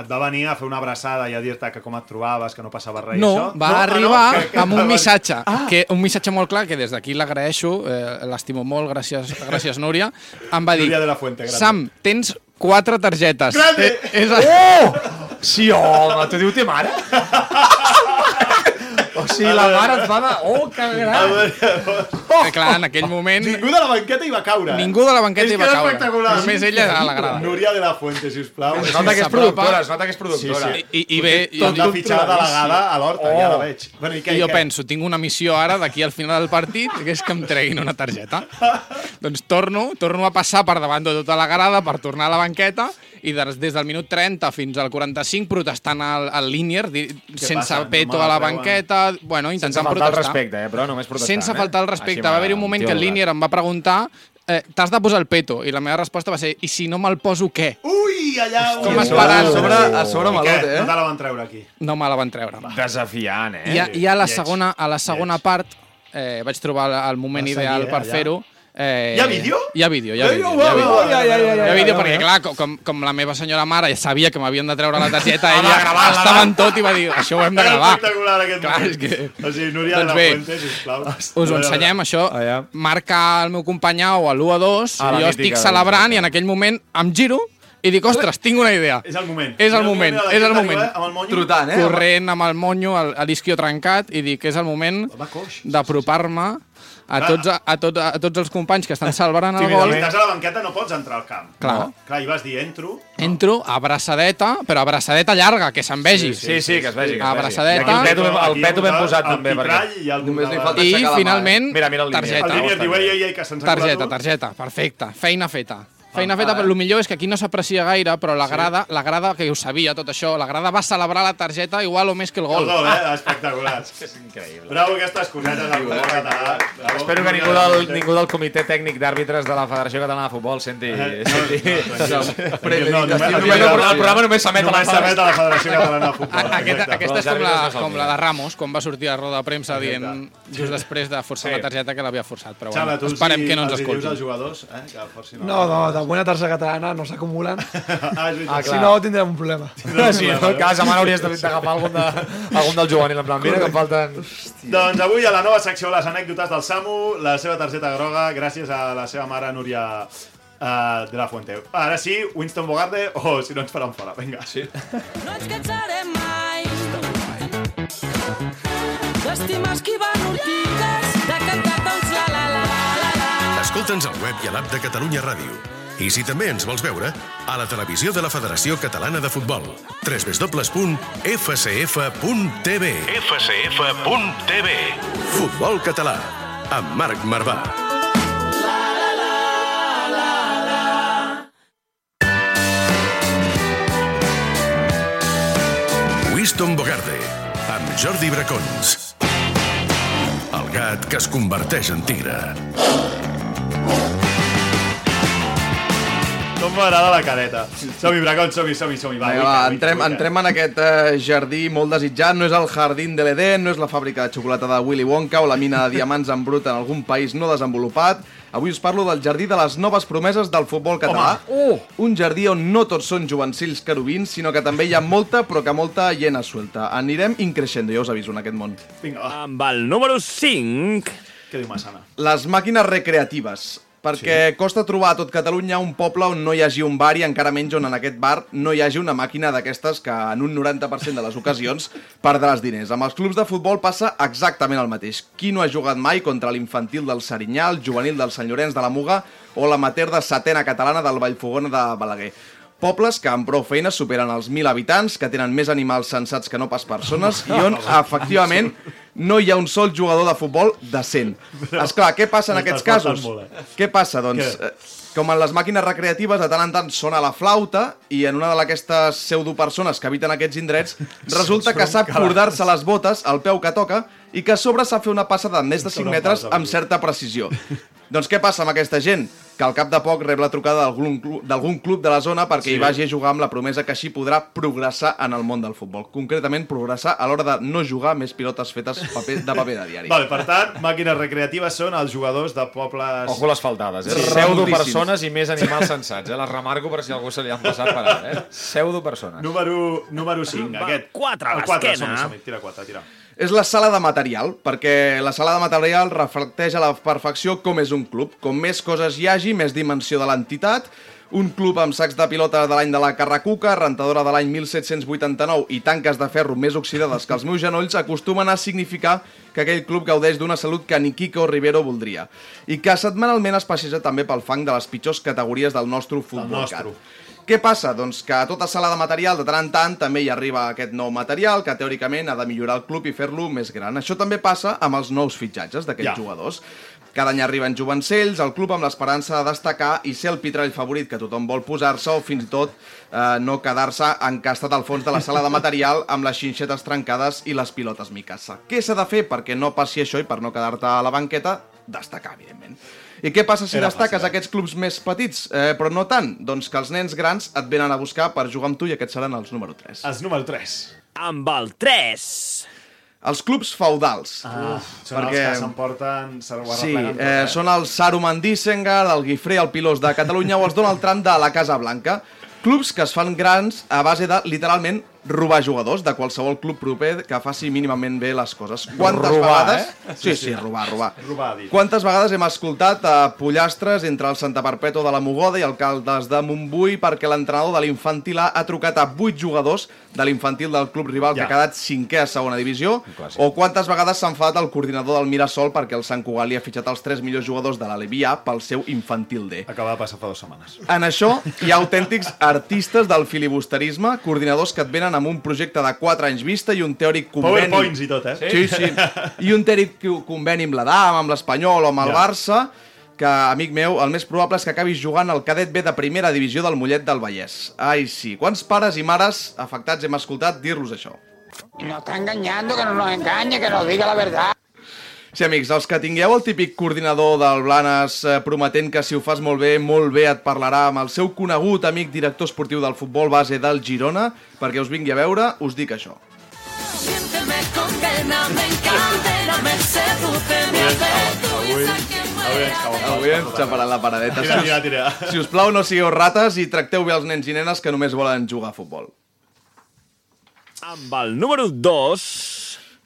et va venir a fer una abraçada i a dir-te que com et trobaves, que no passava res. i No, això. va ah, arribar que- que amb un missatge, que, un missatge molt clar, que des d'aquí l'agraeixo, eh, l'estimo molt, gràcies, gràcies Núria, em va dir, Núria de la Fuente, grande. Sam, tens quatre targetes. Grande! Eh, és, Oh! Sí, home, t'ho diu te mare? o sigui, la mare et fa de... Oh, que gran! eh, clar, en aquell moment... Ningú de la banqueta hi va caure. eh? Ningú de la banqueta hi va que és caure. espectacular. Només ella a la grada. Núria de la Fuente, sisplau. Es nota que és productora, es nota que és productora. Sí, I, i bé, Tot la fitxada delegada a l'Horta, Oh. ja la veig. Bueno, i què, I jo què? penso, tinc una missió ara d'aquí al final del partit, que és que em treguin una targeta. doncs torno, torno a passar per davant de tota la grada per tornar a la banqueta i des, des del minut 30 fins al 45 protestant al, al línier, di- sense passa? No peto la a la treuen. banqueta, bueno, Sense intentant faltar el protestar. respecte, eh? però només protestant. Sense eh? faltar el respecte. Així Va haver un moment que el línier em va preguntar eh, t'has de posar el peto? I la meva resposta va ser i si no me'l poso, què? Ui, allà... Com ui. esperant. A sobre, a sobre malot, eh? No te la van treure aquí. No me la van treure. Desafiant, eh? I a, i a la Lleig. segona, a la segona part eh, vaig trobar el, moment Va seguir, ideal eh, per fer-ho. Eh, Hi ha vídeo? Hi ha vídeo, hi ha Ei, vídeo. Hi ha vídeo, hi ha vídeo, ja, hi ha vídeo perquè, clar, com- com, com la meva senyora mare ja sabia que m'havien de treure la targeta, ella gravar-la, estava en tot i va dir, això ho hem de gravar. espectacular aquest Clar, és que- O sigui, Núria Doncs de la bé, Fuente, sisplau. Us ho ensenyem, això. Allà. Marca el meu companyau a l'1 a 2, Ah, la jo estic celebrant i en aquell moment em giro i dic, ostres, tinc una idea. És el moment. És el moment, és el moment. arriba, Amb el monyo. Trotant, eh? Corrent amb el monyo, a l'isquio trencat, i dic que és el moment d'apropar-me a tots, a, a, tot, a tots els companys que estan celebrant el Si gol. estàs a la banqueta no pots entrar al camp. Clar. No. Clar, i vas dir, entro. Entro, abraçadeta, però abraçadeta llarga, que se'n vegi. Sí, sí, que es vegi. Que es vegi. Abraçadeta. I aquí el peto el peto ben posat el també. Perquè... i el Només li falta I finalment, Mira, mira el targeta. El línier diu, ei, ei, ei, que se'ns ha Targeta, targeta, perfecte. Feina feta. Feina feta, però el millor és que aquí no s'aprecia gaire, però la grada, la grada, que ho sabia tot això, la grada va celebrar la targeta igual o més que el El gol. gol, eh? Espectacular. És increïble. Bravo aquestes cosetes del futbol català. Bravo. Espero que ningú del, ningú del comitè tècnic d'àrbitres de la Federació Catalana de Futbol senti... senti... No, només, El programa, el programa només s'emet a la només s'emet a la Federació Catalana de Futbol. Aquesta, Exacte. aquesta és com els la, no com la de Ramos, quan va sortir a roda de premsa dient just després de forçar Sí. la targeta que l'havia forçat. Però bueno, esperem els que no ens els escoltin. als jugadors, eh? Que forcin No, no, de buena targeta catalana no s'acumulen. Ah, veritat. si no, tindrem un problema. Sí, no, cada setmana hauries de- d'agafar algun, de, algun del juvenil, en plan, mira que em falten... Doncs avui a la nova secció Les anècdotes del Samu, la seva targeta groga, gràcies a la seva mare Núria uh, de la Fuente. Ara sí, Winston Bogarde, o si no ens faran fora. Vinga. Sí. No ens cansarem mai d'estimar esquivant ortigues, de cantar tots la la la la la. Escolta'ns al web i a l'app de Catalunya Ràdio. I si també ens vols veure, a la televisió de la Federació Catalana de Futbol. www.fcf.tv fcf.tv Futbol català, amb Marc Marvà. Winston Bogarde, amb Jordi Bracons. El gat que es converteix en tigre. Com m'agrada la careta. Som-hi, Bracons, som-hi, som-hi, som-hi. Va, Vinga, va, entrem, entrem en aquest eh, jardí molt desitjat. No és el jardín de l'Eden, no és la fàbrica de xocolata de Willy Wonka o la mina de diamants en brut en algun país no desenvolupat. Avui us parlo del jardí de les noves promeses del futbol català. Oh! Un jardí on no tots són jovencills querubins, sinó que també hi ha molta, però que molta llena suelta. Anirem increixendo, ja us aviso, en aquest món. Vinga, va. Amb el número 5... Què diu Massana? Les màquines recreatives. Perquè sí. costa trobar a tot Catalunya un poble on no hi hagi un bar i encara menys on en aquest bar no hi hagi una màquina d'aquestes que en un 90% de les ocasions perdràs diners. Amb els clubs de futbol passa exactament el mateix. Qui no ha jugat mai contra l'infantil del Serinyà, el juvenil del Sant Llorenç de la Muga o l'amater de setena catalana del Vallfogona de Balaguer? Pobles que amb prou feines superen els 1.000 habitants, que tenen més animals sensats que no pas persones i on, efectivament, no hi ha un sol jugador de futbol decent. Esclar, què passa en aquests casos? Què passa? Doncs, eh, com en les màquines recreatives, de tant en tant sona la flauta i en una d'aquestes pseudopersones que habiten aquests indrets resulta que sap cordar-se les botes al peu que toca i que a sobre sap fer una passa de més de 5 Sobre metres amb certa precisió. Doncs què passa amb aquesta gent? Que al cap de poc rep la trucada d'algun club, club de la zona perquè Sí. hi vagi a jugar amb la promesa que així podrà progressar en el món del futbol. Concretament, progressar a l'hora de no jugar més pilotes fetes paper, de paper de diari. Vale, per tant, màquines recreatives són els jugadors de pobles... Ojo les faltades, eh? Sí. Pseudo-persones i més animals sensats, eh? Les remarco per si algú se li han passat per ara, eh? Pseudo-persones. Número, número 5, Va, aquest. quatre a El quatre, l'esquena. tira 4, tira. És la sala de material, perquè la sala de material reflecteix a la perfecció com és un club. Com més coses hi hagi, més dimensió de l'entitat. Un club amb sacs de pilota de l'any de la Carracuca, rentadora de l'any 1789 i tanques de ferro més oxidades que els meus genolls acostumen a significar que aquell club gaudeix d'una salut que ni Kiko Rivero voldria. I que setmanalment es passeja també pel fang de les pitjors categories del nostre futbol nostre. cat. Què passa? Doncs que a tota sala de material, de tant en tant, també hi arriba aquest nou material que teòricament ha de millorar el club i fer-lo més gran. Això també passa amb els nous fitxatges d'aquests Ja. jugadors. Cada any arriben jovencells al club amb l'esperança de destacar i ser el pitrall favorit que tothom vol posar-se o fins i tot eh, no quedar-se encastat al fons de la sala de material amb les xinxetes trencades i les pilotes micassa. Què s'ha de fer perquè no passi això i per no quedar-te a la banqueta? Destacar, evidentment. I què passa si Era destaques fàcil, eh? aquests clubs més petits, eh, però no tant? Doncs que els nens grans et venen a buscar per jugar amb tu i aquests seran els número 3. Els número 3. Amb el 3. Els clubs feudals. Ah, són perquè- els que s'emporten... Sí, tot, eh, són el Saruman d'Issengar, el Guifré, el Pilós de Catalunya o els Donald Trump de la Casa Blanca. Clubs que es fan grans a base de, literalment, robar jugadors de qualsevol club proper que faci mínimament bé les coses. Quantes Robar, vegades... eh? Sí, sí, robar, robar. Robar, dit. Quantes vegades hem escoltat a pollastres entre el Santa Perpètua de la Mogoda i el Caldes de Montbui perquè l'entrenador de l'infantil A ha trucat a 8 jugadors de l'infantil del club rival Ja. que ha quedat cinquè a segona divisió o quantes vegades s'ha enfadat el coordinador del Mirasol perquè el Sant Cugat li ha fitxat els 3 millors jugadors de l'Alevi A pel seu infantil D. Acaba de passar fa dues setmanes. En això hi ha autèntics artistes del filibusterisme, coordinadors que et venen amb un projecte de 4 anys vista i un teòric conveni... PowerPoints i tot, eh? Sí, sí. I un teòric conveni amb l'Adam, amb l'Espanyol o amb el Ja. Barça, que, amic meu, el més probable és que acabis jugant al cadet B de primera divisió del Mollet del Vallès. Ai, sí. Quants pares i mares afectats hem escoltat dir-los això? Nos está engañando, que no nos engañe, que nos diga la verdad. Sí, amics, els que tingueu el típic coordinador del Blanes eh, prometent que si ho fas molt bé, molt bé et parlarà amb el seu conegut amic director esportiu del futbol base del Girona, perquè us vingui a veure, us dic això. Siénteme me me Avui ens cau Avui ens xaparan la paradeta. Tira, Si tira, us, tira. si us plau, no sigueu rates i tracteu bé els nens i nenes que només volen jugar a futbol. Amb el número 2.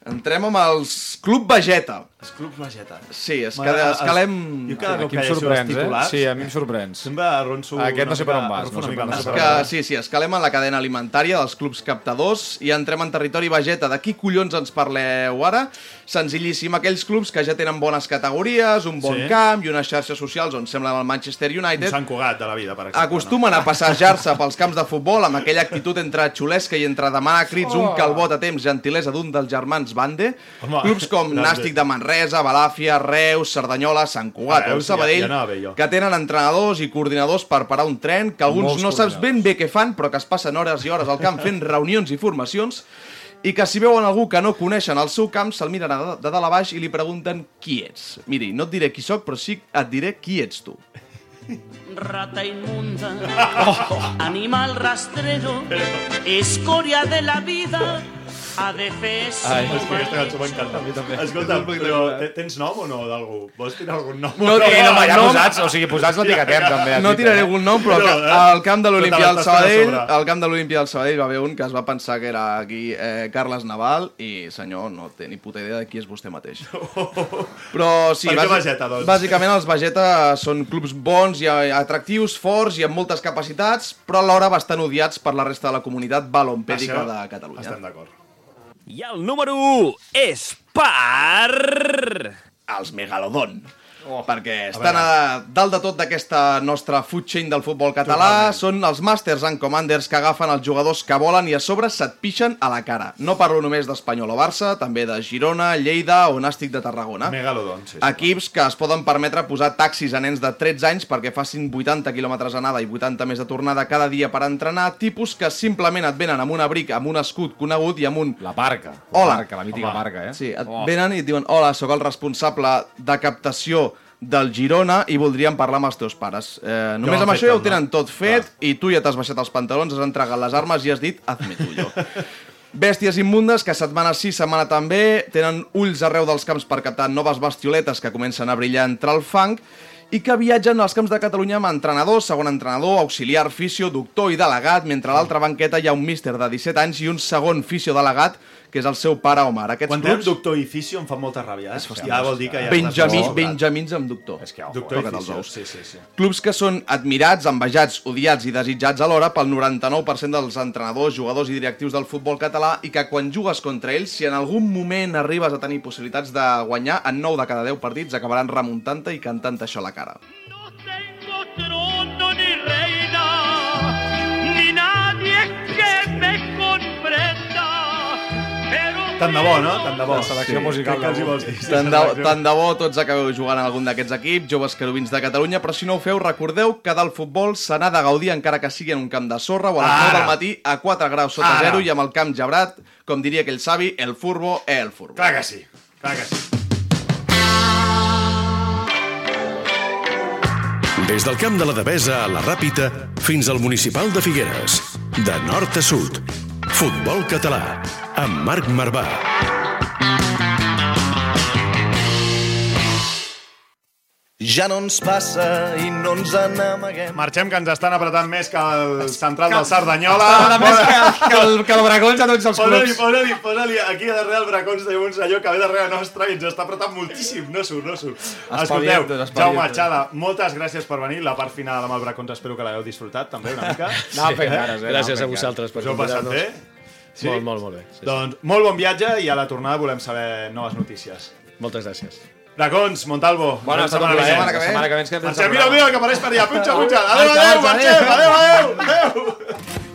Entrem amb els Club Vegeta. Els clubs Vegeta. Sí, es, els- escalem... Jo cada cop que em els eh? titulars... Sí, a mi em sorprens. Sempre arronso... Aquest no sé per on vas, no sé per. Que, sí, sí, escalem en la cadena alimentària dels clubs captadors i entrem en territori Vegeta. De qui collons ens parleu ara? Senzillíssim, aquells clubs que ja tenen bones categories, un bon Sí. camp i unes xarxes socials on semblen el Manchester Un United. Sant Cugat de la vida, per exemple. Acostumen a passejar-se pels camps de futbol amb aquella actitud entre xulesca i entre demanar a crits un calbot a temps gentilesa d'un dels germans Bande. Home, Clubs com grande. Nàstic de Manresa, Balàfia, Reus, Cerdanyola, Sant Cugat o ja- Sabadell, ja jo. que tenen entrenadors i coordinadors per parar un tren, que alguns Molts no saps ben bé què fan, però que es passen hores i hores al camp fent reunions i formacions, i que si veuen algú que no coneixen el seu camp, se'l miren de, de dalt a baix i li pregunten qui ets. Miri, no et diré qui sóc, però sí et diré qui ets tu. Rata inmunda, animal rastrero, escoria de la vida, adefesio. Ai, és que aquesta cançó m'encanta. A mi també. Escolta, però te- tens nom o no d'algú? Vols tirar algun nom? No, Sí, no, ja posats, o sigui, posats l'etiquetem també. a No tiraré eh? algun nom, però No, al- eh? al camp de l'Olimpia Total, del a Sabadell, al camp de l'Olimpia del Sabadell va haver un que es va pensar que era aquí eh, Carles Naval i, senyor, no té ni puta idea de qui és vostè mateix. Però sí, Per bàsic- Vegeta, doncs? bàsicament els Vegeta són clubs bons i eh, atractius, forts i amb moltes capacitats, però alhora bastant odiats per la resta de la comunitat balompèdica Això de Catalunya. Estem d'acord. I el número 1 és per... els Megalodon. Oh, perquè estan a, dalt de tot d'aquesta nostra food chain del futbol català, són els Masters and Commanders que agafen els jugadors que volen i a sobre se't pixen a la cara. No parlo només d'Espanyol o Barça, també de Girona, Lleida o Nàstic de Tarragona. Megalodon, sí. sí. Equips que es poden permetre posar taxis a nens de 13 anys perquè facin 80 quilòmetres anada i 80 més de tornada cada dia per entrenar, tipus que simplement et venen amb un abric, amb un escut conegut i amb un La parca. La Hola. Parca, la mítica Home. parca, eh? Sí, et Oh. venen i et diuen hola, sóc el responsable de captació del Girona i voldrien parlar amb els teus pares. Eh, només amb això ja ho tenen tot fet i tu ja t'has baixat els pantalons, has entregat les armes i has dit hazme tuyo. Bèsties immundes, que setmana sí, setmana també, tenen ulls arreu dels camps per captar noves bestioletes que comencen a brillar entre el fang i que viatgen als camps de Catalunya amb entrenador, segon entrenador, auxiliar, fisio, doctor i delegat, mentre a l'altra banqueta hi ha un míster de 17 anys i un segon fisio delegat, que és el seu pare Omar. Aquests Quan clubs... doctor i fisio em fa molta ràbia, eh? Ja vol dir que ja Benjamí, estàs... Benjamins amb doctor. És que, Doctor i fisio, sí, sí, sí. Clubs que són admirats, envejats, odiats i desitjats alhora pel 99% dels entrenadors, jugadors i directius del futbol català i que quan jugues contra ells, si en algun moment arribes a tenir possibilitats de guanyar, en 9 de cada 10 partits acabaran remuntant-te i cantant això a la cara. trono ni Tant de bo, no? Tant de bo. La selecció musical Què els hi vols dir? Tant de, tant de bo tots acabeu jugant en algun d'aquests equips, joves querubins de Catalunya, però si no ho feu, recordeu que del futbol se n'ha de gaudir encara que sigui en un camp de sorra o a les 9 Ara. del matí a 4 graus sota Ara. zero i amb el camp gebrat, com diria aquell savi, el furbo és el furbo. Clar que sí, clar que sí. Des del camp de la Devesa a la Ràpita fins al municipal de Figueres. De nord a sud. Futbol català. Amb Marc Marvà. Ja no ens passa i no ens n'amaguem. Marxem, que ens estan apretant més que el central del Cerdanyola. Està més que, que, el, que el Bracons a tots els clubs. posa-li, posa-li aquí darrere el Bracons tenim un senyor que ve darrere nostre i ens està apretant moltíssim. No surt, no surt. Escolteu. Jaume Xala, moltes gràcies per venir. La part final amb el Bracons espero que l'hagueu disfrutat també una mica. No, fent cares, eh? Gràcies no, a vosaltres per Us heu passat bé? Convidar-nos. Molt, molt, molt bé. Sí, sí. Doncs molt bon viatge i a la tornada volem saber noves notícies. Moltes gràcies. Bracons, Montalvo. Bona estat un plaer. La setmana que ve Marxem, mira, mira, que apareix per allà. Punxa, punxa. Adéu, adéu, marxem. Adéu, adéu, adéu.